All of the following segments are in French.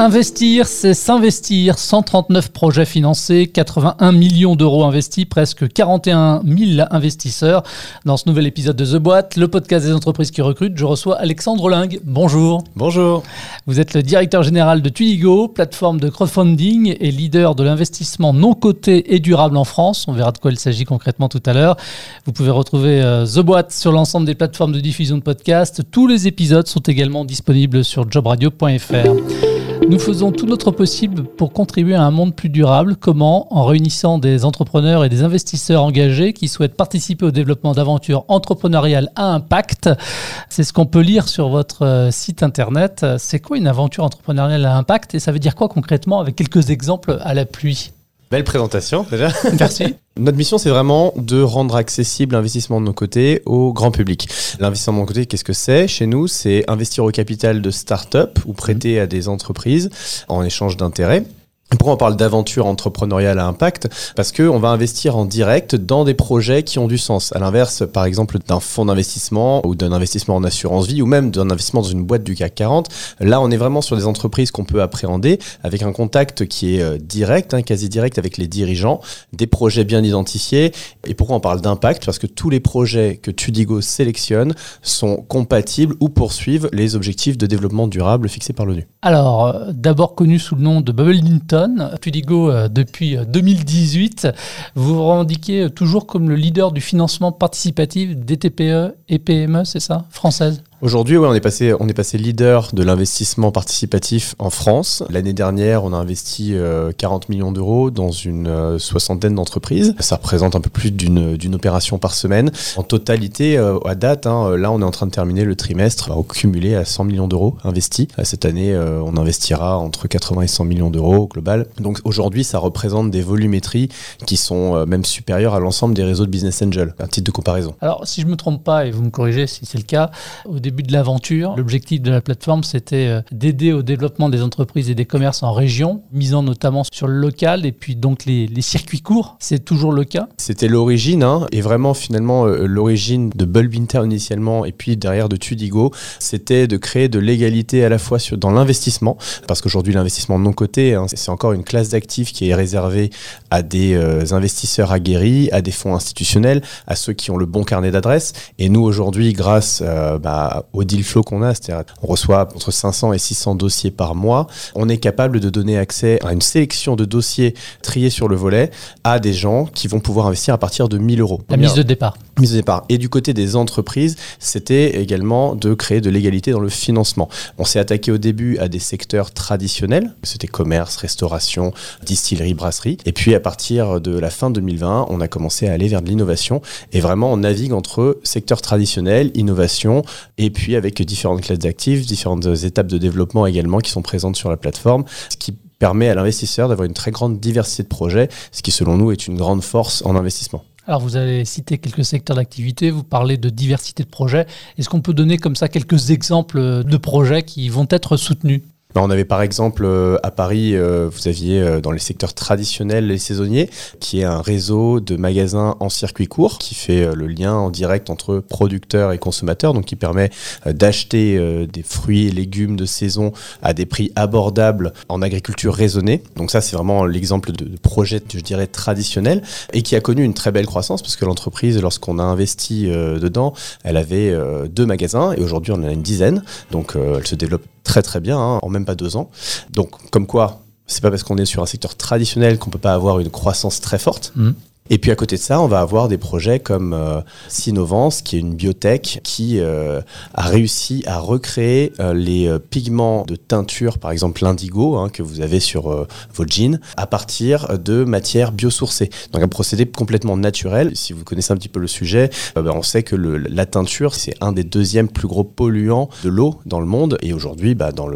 Investir, c'est s'investir. 139 projets financés, 81 millions d'euros investis, presque 41 000 investisseurs. Dans ce nouvel épisode de The Boîte, le podcast des entreprises qui recrutent, je reçois Alexandre Lingue. Bonjour. Bonjour. Vous êtes le directeur général de Tuigo, plateforme de crowdfunding et leader de l'investissement non coté et durable en France. On verra de quoi il s'agit concrètement tout à l'heure. Vous pouvez retrouver euh, The Boîte sur l'ensemble des plateformes de diffusion de podcasts. Tous les épisodes sont également disponibles sur jobradio.fr. Nous faisons tout notre possible pour contribuer à un monde plus durable. Comment? En réunissant des entrepreneurs et des investisseurs engagés qui souhaitent participer au développement d'aventures entrepreneuriales à impact. C'est ce qu'on peut lire sur votre euh, site internet. C'est quoi une aventure entrepreneuriale à impact? Et ça veut dire quoi concrètement? Avec quelques exemples à la pluie Belle présentation déjà. Merci. Notre mission, c'est vraiment de rendre accessible l'investissement de nos côtés au grand public. L'investissement de nos côtés, qu'est-ce que c'est? Chez nous, c'est investir au capital de start-up ou prêter à des entreprises en échange d'intérêts. Pourquoi on parle d'aventure entrepreneuriale à impact Parce qu'on va investir en direct dans des projets qui ont du sens. À l'inverse, par exemple, d'un fonds d'investissement ou d'un investissement en assurance vie ou même d'un investissement dans une boîte du CAC 40, là, on est vraiment sur des entreprises qu'on peut appréhender avec un contact qui est euh, direct, hein, quasi direct avec les dirigeants, des projets bien identifiés. Et pourquoi on parle d'impact? Parce que tous les projets que Tudigo sélectionne sont compatibles ou poursuivent les objectifs de développement durable fixés par l'ONU. Alors, euh, d'abord connu sous le nom de Bubble Linton, Pudigo euh, depuis 2018. Euh, vous vous revendiquez toujours comme le leader du financement participatif des TPE et PME, c'est ça, françaises Aujourd'hui, ouais, on est passé, on est passé leader de l'investissement participatif en France. L'année dernière, on a investi 40 euh, millions d'euros dans une euh, soixantaine d'entreprises. Ça représente un peu plus d'une opération par semaine. En totalité, euh, à date, hein, là, on est en train de terminer le trimestre au cumulé à 100 millions d'euros investis. Cette année, on investira entre 80 et 100 millions d'euros global. Donc aujourd'hui, ça représente des volumétries qui sont même supérieures à l'ensemble des réseaux de business angel, un titre de comparaison. Alors, si je me trompe pas, et vous me corrigez si c'est le cas, au début de l'aventure, l'objectif de la plateforme, c'était euh, d'aider au développement des entreprises et des commerces en région, misant notamment sur le local et puis donc les, circuits courts. C'est toujours le cas C'était l'origine, hein, et vraiment finalement euh, l'origine de Bulbinter initialement et puis derrière de Tudigo, c'était de créer de l'égalité à la fois sur, dans l'investissement, parce qu'aujourd'hui l'investissement non coté, hein, c'est encore une classe d'actifs qui est réservée à des euh, investisseurs aguerris, à des fonds institutionnels, à ceux qui ont le bon carnet d'adresses. Et nous aujourd'hui, grâce bah, au deal flow qu'on a, c'est-à-dire on reçoit entre 500 et 600 dossiers par mois, on est capable de donner accès à une sélection de dossiers triés sur le volet à des gens qui vont pouvoir investir à partir de 1000 euros. La mise de départ. Mise. Et du côté des entreprises, c'était également de créer de l'égalité dans le financement. On s'est attaqué au début à des secteurs traditionnels, c'était commerce, restauration, distillerie, brasserie. Et puis à partir de la fin 2020, on a commencé à aller vers de l'innovation et vraiment on navigue entre secteurs traditionnels, innovation et puis avec différentes classes d'actifs, différentes étapes de développement également qui sont présentes sur la plateforme, ce qui permet à l'investisseur d'avoir une très grande diversité de projets, ce qui selon nous est une grande force en investissement. Alors vous avez cité quelques secteurs d'activité, vous parlez de diversité de projets. Est-ce qu'on peut donner comme ça quelques exemples de projets qui vont être soutenus? On avait par exemple euh, à Paris, euh, vous aviez euh, dans les secteurs traditionnels les saisonniers, qui est un réseau de magasins en circuit court qui fait le lien en direct entre producteurs et consommateurs, donc qui permet d'acheter des fruits et légumes de saison à des prix abordables en agriculture raisonnée. Donc ça, c'est vraiment l'exemple de, projet, je dirais, traditionnel et qui a connu une très belle croissance parce que l'entreprise, lorsqu'on a investi dedans, elle avait deux magasins et aujourd'hui on en a une dizaine. Donc elle se développe très très bien, hein, en même pas deux ans. Donc comme quoi, c'est pas parce qu'on est sur un secteur traditionnel qu'on peut pas avoir une croissance très forte. Mmh. Et puis à côté de ça, on va avoir des projets comme euh, Sinovance, qui est une biotech qui euh, a réussi à recréer euh, les euh, pigments de teinture, par exemple l'indigo, hein, que vous avez sur vos jeans, à partir de matières biosourcées. Donc un procédé complètement naturel. Si vous connaissez un petit peu le sujet, ben, on sait que le, la teinture, c'est un des deuxièmes plus gros polluants de l'eau dans le monde. Et aujourd'hui, bah, dans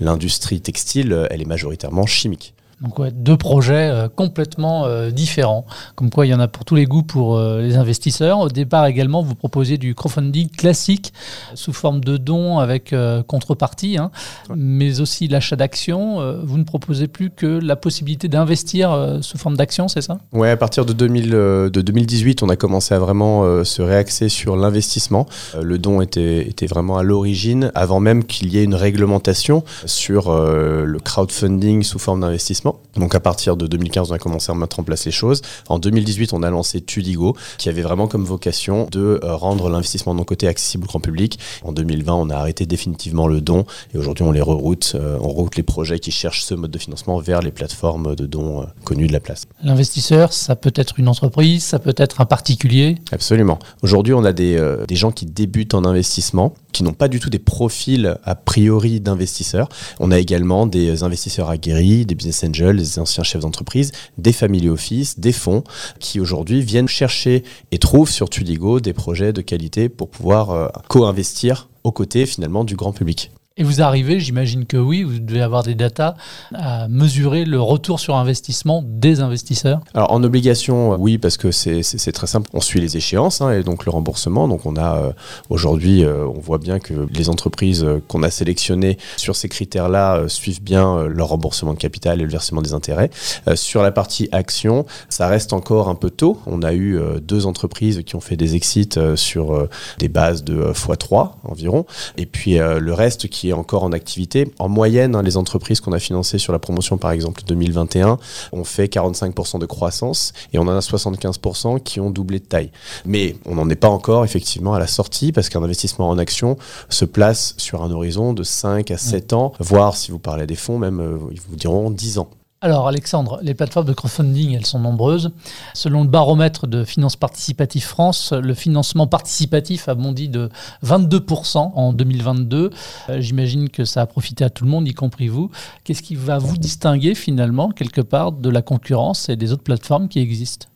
l'industrie textile, elle est majoritairement chimique. Donc ouais, deux projets euh, complètement euh, différents. Comme quoi, il y en a pour tous les goûts pour euh, les investisseurs. Au départ également, vous proposez du crowdfunding classique sous forme de dons avec contrepartie, hein, mais aussi l'achat d'actions. vous ne proposez plus que la possibilité d'investir sous forme d'actions, c'est ça? Ouais, à partir de, 2000, de 2018, on a commencé à vraiment se réaxer sur l'investissement. le don était, était vraiment à l'origine, avant même qu'il y ait une réglementation sur le crowdfunding sous forme d'investissement donc à partir de 2015, on a commencé à mettre en place les choses. En 2018, on a lancé Tudigo, qui avait vraiment comme vocation de euh, rendre l'investissement de nos côtés accessible au grand public. En 2020, on a arrêté définitivement le don et aujourd'hui, on les reroute. Euh, on route les projets qui cherchent ce mode de financement vers les plateformes de dons euh, connues de la place. L'investisseur, ça peut être une entreprise, ça peut être un particulier? Absolument. Aujourd'hui, on a des, des gens qui débutent en investissement, qui n'ont pas du tout des profils a priori d'investisseurs. On a également des investisseurs aguerris, des business angels des anciens chefs d'entreprise, des family office, des fonds qui aujourd'hui viennent chercher et trouvent sur Tudigo des projets de qualité pour pouvoir euh, co-investir aux côtés finalement du grand public. Et vous arrivez, j'imagine que oui, vous devez avoir des datas à mesurer le retour sur investissement des investisseurs Alors en obligation, euh, oui, parce que c'est très simple. On suit les échéances hein, et donc le remboursement. Donc on a euh, aujourd'hui, euh, on voit bien que les entreprises qu'on a sélectionnées sur ces critères-là suivent bien leur remboursement de capital et le versement des intérêts. sur la partie action, ça reste encore un peu tôt. On a eu deux entreprises qui ont fait des exits sur des bases de x3 environ. Et puis le reste qui encore en activité. En moyenne, hein, les entreprises qu'on a financées sur la promotion, par exemple 2021, ont fait 45% de croissance et on en a 75% qui ont doublé de taille. Mais on n'en est pas encore effectivement à la sortie parce qu'un investissement en action se place sur un horizon de 5 à 7 ans, voire si vous parlez des fonds, même euh, ils vous diront 10 ans. Alors Alexandre, les plateformes de crowdfunding, elles sont nombreuses. Selon le baromètre de Finance Participative France, le financement participatif a bondi de 22% en 2022. Euh, j'imagine que ça a profité à tout le monde, y compris vous. Qu'est-ce qui va vous distinguer finalement quelque part de la concurrence et des autres plateformes qui existent?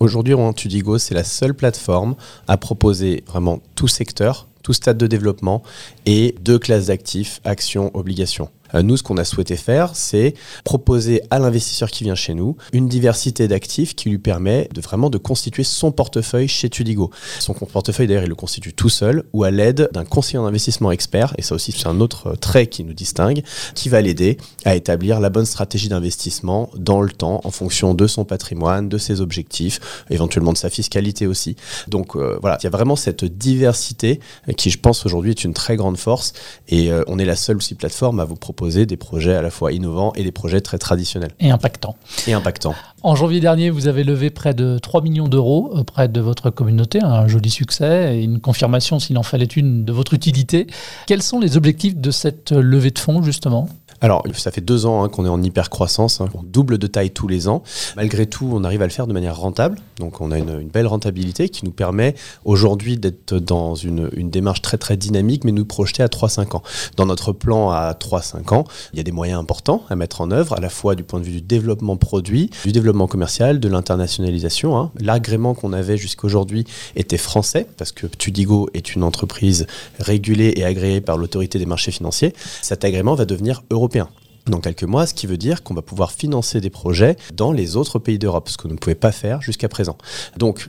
Aujourd'hui, Tudigo, c'est la seule plateforme à proposer vraiment tout secteur, tout stade de développement et deux classes d'actifs, actions, obligations. Euh, nous, ce qu'on a souhaité faire, c'est proposer à l'investisseur qui vient chez nous une diversité d'actifs qui lui permet de vraiment de constituer son portefeuille chez Tudigo. Son portefeuille, d'ailleurs, il le constitue tout seul ou à l'aide d'un conseiller en investissement expert, et ça aussi, c'est un autre trait qui nous distingue, qui va l'aider à établir la bonne stratégie d'investissement dans le temps en fonction de son patrimoine, de ses objectifs, éventuellement de sa fiscalité aussi. Donc euh, voilà, il y a vraiment cette diversité qui, je pense, aujourd'hui est une très grande force, et euh, on est la seule aussi plateforme à vous proposer des projets à la fois innovants et des projets très traditionnels. Et impactants. Et impactants. En janvier dernier, vous avez levé près de 3 millions d'euros auprès de votre communauté, un joli succès et une confirmation, s'il en fallait une, de votre utilité. Quels sont les objectifs de cette levée de fonds, justement? Alors, ça fait deux ans hein, qu'on est en hyper croissance, hein, on double de taille tous les ans. Malgré tout, on arrive à le faire de manière rentable. Donc, on a une, belle rentabilité qui nous permet aujourd'hui d'être dans une, démarche très très dynamique, mais nous projeter à 3-5 ans. Dans notre plan à 3-5 ans, il y a des moyens importants à mettre en œuvre, à la fois du point de vue du développement produit, du développement commercial, de l'internationalisation. Hein. L'agrément qu'on avait jusqu'aujourd'hui était français, parce que Tudigo est une entreprise régulée et agréée par l'autorité des marchés financiers. Cet agrément va devenir dans quelques mois, ce qui veut dire qu'on va pouvoir financer des projets dans les autres pays d'Europe, ce que nous ne pouvions pas faire jusqu'à présent. Donc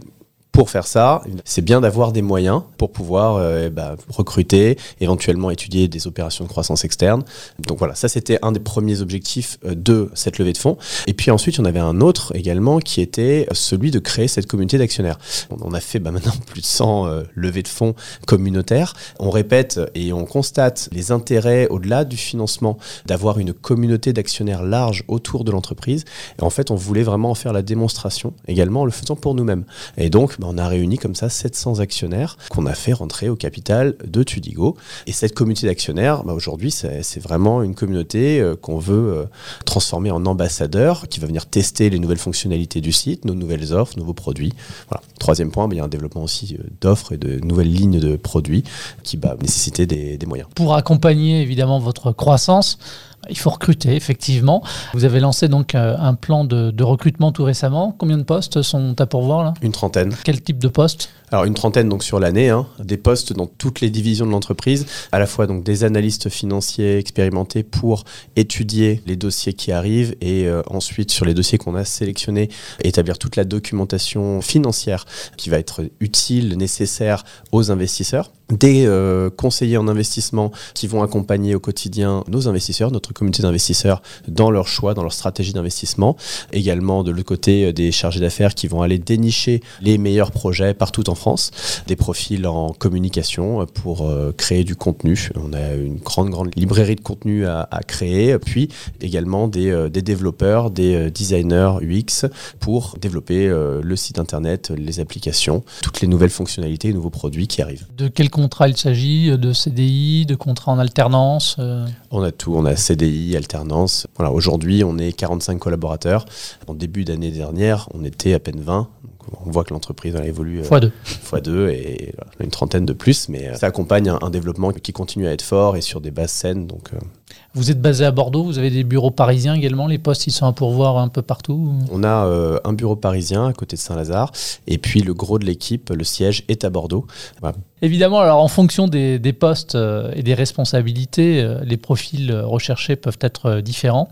pour faire ça, c'est bien d'avoir des moyens pour pouvoir euh, bah, recruter, éventuellement étudier des opérations de croissance externe. Donc voilà, ça c'était un des premiers objectifs euh, de cette levée de fonds. Et puis ensuite, on avait un autre également qui était celui de créer cette communauté d'actionnaires. On a fait bah, maintenant plus de 100 euh, levées de fonds communautaires. On répète et on constate les intérêts au-delà du financement d'avoir une communauté d'actionnaires large autour de l'entreprise. Et en fait, on voulait vraiment en faire la démonstration également en le faisant pour nous-mêmes. Et donc, on a réuni comme ça 700 actionnaires qu'on a fait rentrer au capital de Tudigo. Et cette communauté d'actionnaires, bah, aujourd'hui, c'est vraiment une communauté euh, qu'on veut euh, transformer en ambassadeur qui va venir tester les nouvelles fonctionnalités du site, nos nouvelles offres, nouveaux produits. Troisième point, bah, il y a un développement aussi euh, d'offres et de nouvelles lignes de produits qui va nécessiter des, des moyens. Pour accompagner évidemment votre croissance, Il faut recruter, effectivement. Vous avez lancé donc euh, un plan de, de recrutement tout récemment. Combien de postes sont à pourvoir là? Une trentaine. Quel type de poste? Alors une trentaine donc sur l'année, hein, des postes dans toutes les divisions de l'entreprise, à la fois donc des analystes financiers expérimentés pour étudier les dossiers qui arrivent et euh, ensuite sur les dossiers qu'on a sélectionnés, établir toute la documentation financière qui va être utile, nécessaire aux investisseurs des euh, conseillers en investissement qui vont accompagner au quotidien nos investisseurs, notre communauté d'investisseurs dans leur choix, dans leur stratégie d'investissement. Également de l'autre côté euh, des chargés d'affaires qui vont aller dénicher les meilleurs projets partout en France, des profils en communication euh, pour créer du contenu. On a une grande grande librairie de contenu à, à créer, puis également des, des, développeurs, des designers UX pour développer le site internet, les applications, toutes les nouvelles fonctionnalités, nouveaux produits qui arrivent. De quel contrat il s'agit? De CDI, de contrat en alternance euh? On a tout, on a CDI, alternance. Voilà, aujourd'hui, on est 45 collaborateurs. En début d'année dernière, on était à peine 20 on voit que l'entreprise a évolué fois deux, fois deux et une trentaine de plus, mais euh, ça accompagne un, développement qui continue à être fort et sur des bases saines. Donc, euh. Vous êtes basé à Bordeaux, vous avez des bureaux parisiens également, les postes ils sont à pourvoir un peu partout On a euh, un bureau parisien à côté de Saint-Lazare et puis le gros de l'équipe, le siège est à Bordeaux. Évidemment, alors en fonction des, des postes et des responsabilités, les profils recherchés peuvent être différents,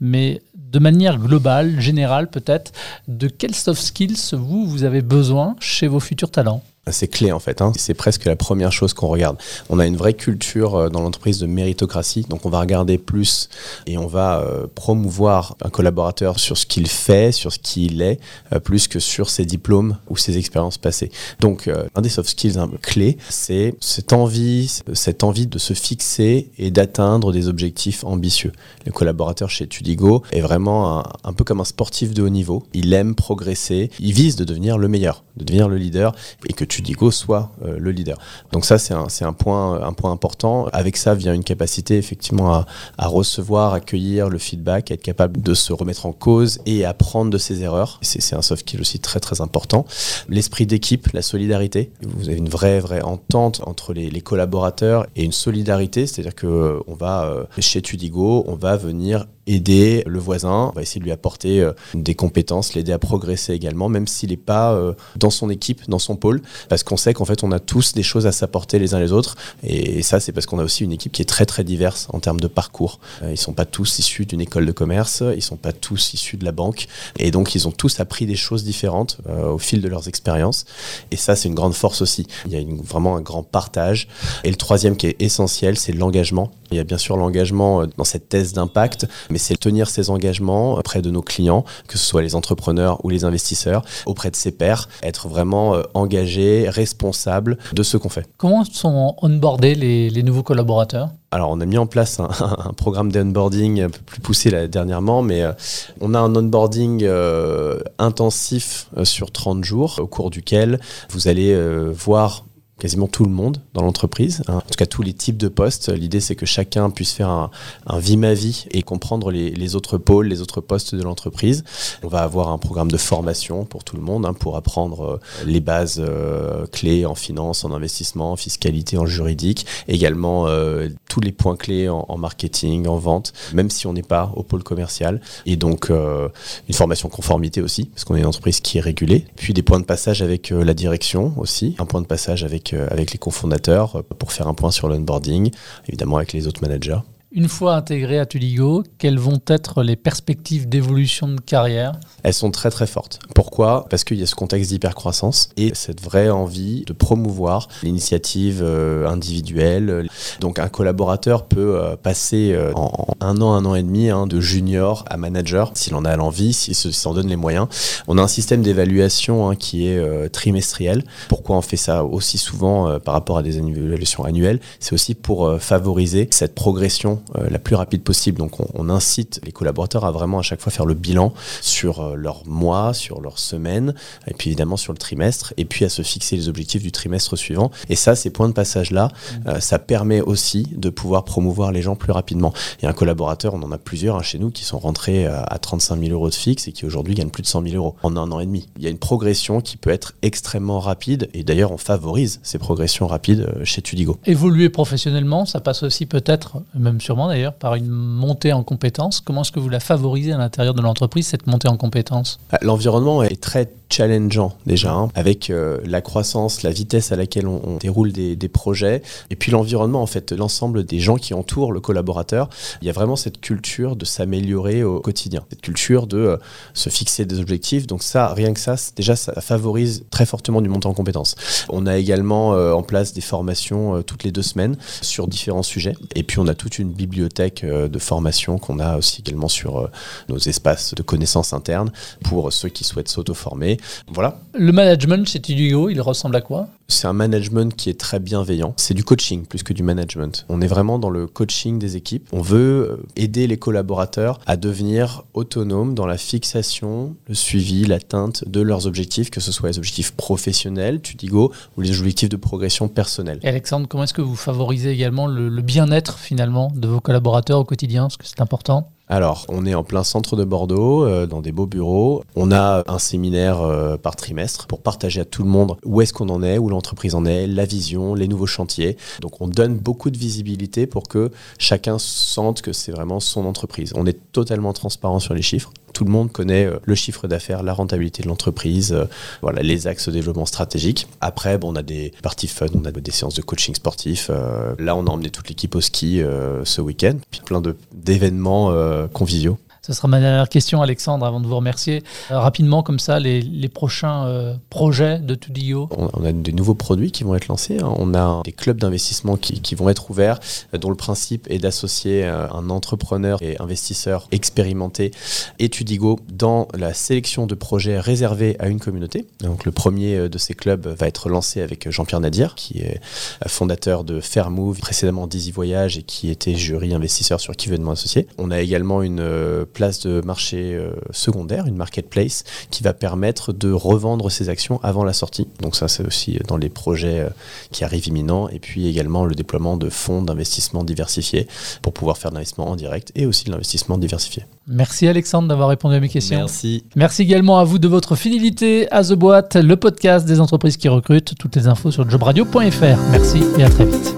mais de manière globale, générale peut-être, de quels soft skills vous, vous avez besoin chez vos futurs talents? C'est clé en fait. Hein. C'est presque la première chose qu'on regarde. On a une vraie culture euh, dans l'entreprise de méritocratie, donc on va regarder plus et on va euh, promouvoir un collaborateur sur ce qu'il fait, sur ce qu'il est, euh, plus que sur ses diplômes ou ses expériences passées. Donc un des soft skills hein, clés, c'est cette envie, cette envie de se fixer et d'atteindre des objectifs ambitieux. Le collaborateur chez Tudigo est vraiment un, peu comme un sportif de haut niveau. Il aime progresser, il vise de devenir le meilleur, de devenir le leader et que tu Soit euh, le leader. Donc ça, c'est un, un, point, un point important. Avec ça vient une capacité effectivement à, à, recevoir, accueillir le feedback, être capable de se remettre en cause et apprendre de ses erreurs. C'est un soft skill aussi très très important. L'esprit d'équipe, la solidarité. Vous avez une vraie vraie entente entre les, collaborateurs et une solidarité, c'est-à-dire que on va euh, chez Tudigo, on va venir aider le voisin, on va essayer de lui apporter euh, des compétences, l'aider à progresser également, même s'il n'est pas euh, dans son équipe, dans son pôle, parce qu'on sait qu'en fait on a tous des choses à s'apporter les uns les autres, et ça c'est parce qu'on a aussi une équipe qui est très très diverse en termes de parcours. Euh, ils sont pas tous issus d'une école de commerce, ils sont pas tous issus de la banque, et donc ils ont tous appris des choses différentes au fil de leurs expériences, et ça c'est une grande force aussi. Il y a vraiment un grand partage. Et le troisième qui est essentiel, c'est l'engagement. Il y a bien sûr l'engagement dans cette thèse d'impact, mais c'est tenir ses engagements auprès de nos clients, que ce soit les entrepreneurs ou les investisseurs, auprès de ses pairs, être vraiment euh, engagé, responsable de ce qu'on fait. Comment sont onboardés les, les nouveaux collaborateurs? Alors, on a mis en place un, un programme d'onboarding un peu plus poussé là, dernièrement, mais euh, on a un onboarding euh, intensif sur 30 jours, au cours duquel vous allez voir quasiment tout le monde dans l'entreprise, hein. en tout cas tous les types de postes. L'idée c'est que chacun puisse faire un, un vie ma vie et comprendre les, les, autres pôles, les autres postes de l'entreprise. On va avoir un programme de formation pour tout le monde hein, pour apprendre euh, les bases euh, clés en finance, en investissement, en fiscalité, en juridique, également euh, tous les points clés en, en, marketing, en vente, même si on n'est pas au pôle commercial. Et donc euh, une formation conformité aussi, parce qu'on est une entreprise qui est régulée. Puis des points de passage avec euh, la direction aussi, un point de passage avec euh, avec, les cofondateurs euh, pour faire un point sur l'onboarding, évidemment avec les autres managers. Une fois intégré à Tuligo, quelles vont être les perspectives d'évolution de carrière? Elles sont très très fortes. Pourquoi? Parce qu'il y a ce contexte d'hypercroissance et cette vraie envie de promouvoir l'initiative euh, individuelle. Donc un collaborateur peut euh, passer euh, en un an, un an et demi hein, de junior à manager s'il en a l'envie, s'il s'en donne les moyens. On a un système d'évaluation hein, qui est trimestriel. Pourquoi on fait ça aussi souvent par rapport à des évaluations annuelles? C'est aussi pour favoriser cette progression euh, la plus rapide possible. Donc on, on, incite les collaborateurs à vraiment à chaque fois faire le bilan sur euh, leur mois, sur leur semaine, et puis évidemment sur le trimestre, et puis à se fixer les objectifs du trimestre suivant. Et ça, ces points de passage-là, mmh. euh, ça permet aussi de pouvoir promouvoir les gens plus rapidement. Il y a un collaborateur, on en a plusieurs hein, chez nous, qui sont rentrés à 35 000 euros de fixe et qui aujourd'hui gagnent plus de 100 000 euros en un an et demi. Il y a une progression qui peut être extrêmement rapide, et d'ailleurs on favorise ces progressions rapides chez Tudigo. Évoluer professionnellement, ça passe aussi peut-être, même d'ailleurs par une montée en compétences. Comment est-ce que vous la favorisez à l'intérieur de l'entreprise, cette montée en compétences? L'environnement est très challengeant déjà, hein, avec euh, la croissance, la vitesse à laquelle on, déroule des, projets, et puis l'environnement, en fait, l'ensemble des gens qui entourent le collaborateur. Il y a vraiment cette culture de s'améliorer au quotidien, cette culture de euh, se fixer des objectifs. Donc ça, rien que ça, déjà, ça favorise très fortement du montant en compétences. On a également euh, en place des formations toutes les deux semaines sur différents sujets, et puis on a toute une bibliothèque de formation qu'on a aussi également sur nos espaces de connaissances internes pour ceux qui souhaitent s'auto-former voilà. Le management chez Tudigo, il ressemble à quoi? C'est un management qui est très bienveillant. C'est du coaching plus que du management. On est vraiment dans le coaching des équipes. On veut euh, aider les collaborateurs à devenir autonomes dans la fixation, le suivi, l'atteinte de leurs objectifs, que ce soit les objectifs professionnels, Tudigo, ou les objectifs de progression personnelle. Et Alexandre, comment est-ce que vous favorisez également le, le bien-être finalement de vos collaborateurs au quotidien? Parce que c'est important alors, on est en plein centre de Bordeaux, euh, dans des beaux bureaux. On a un séminaire euh, par trimestre pour partager à tout le monde où est-ce qu'on en est, où l'entreprise en est, la vision, les nouveaux chantiers. Donc, on donne beaucoup de visibilité pour que chacun sente que c'est vraiment son entreprise. On est totalement transparent sur les chiffres tout le monde connaît euh, le chiffre d'affaires, la rentabilité de l'entreprise, voilà, les axes de développement stratégique. Après, bon, on a des parties fun, on a des séances de coaching sportif. là, on a emmené toute l'équipe au ski ce week-end. Puis plein d'événements conviviaux. Ce sera ma dernière question, Alexandre, avant de vous remercier. Euh, rapidement, comme ça, les, prochains euh, projets de Tudio on, a des nouveaux produits qui vont être lancés. Hein. On a des clubs d'investissement qui, vont être ouverts, euh, dont le principe est d'associer un entrepreneur et investisseur expérimenté et Tudigo dans la sélection de projets réservés à une communauté. Donc, le premier de ces clubs va être lancé avec Jean-Pierre Nadir, qui est fondateur de Fairmove, précédemment Dizzy Voyage et qui était jury investisseur sur Qui veut de mon associé. On a également une place de marché euh, secondaire, une marketplace, qui va permettre de revendre ses actions avant la sortie. Donc ça, c'est aussi dans les projets euh, qui arrivent imminents. Et puis également le déploiement de fonds d'investissement diversifiés pour pouvoir faire de l'investissement en direct et aussi de l'investissement diversifié. Merci Alexandre d'avoir répondu à mes questions. Merci. Merci également à vous de votre fidélité à The Boîte, le podcast des entreprises qui recrutent. Toutes les infos sur jobradio.fr. Merci et à très vite.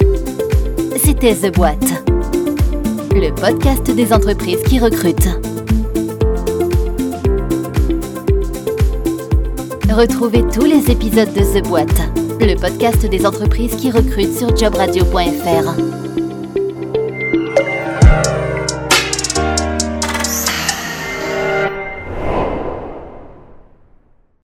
C'était The Boîte, le podcast des entreprises qui recrutent. Retrouvez tous les épisodes de The Boîte, le podcast des entreprises qui recrutent sur jobradio.fr.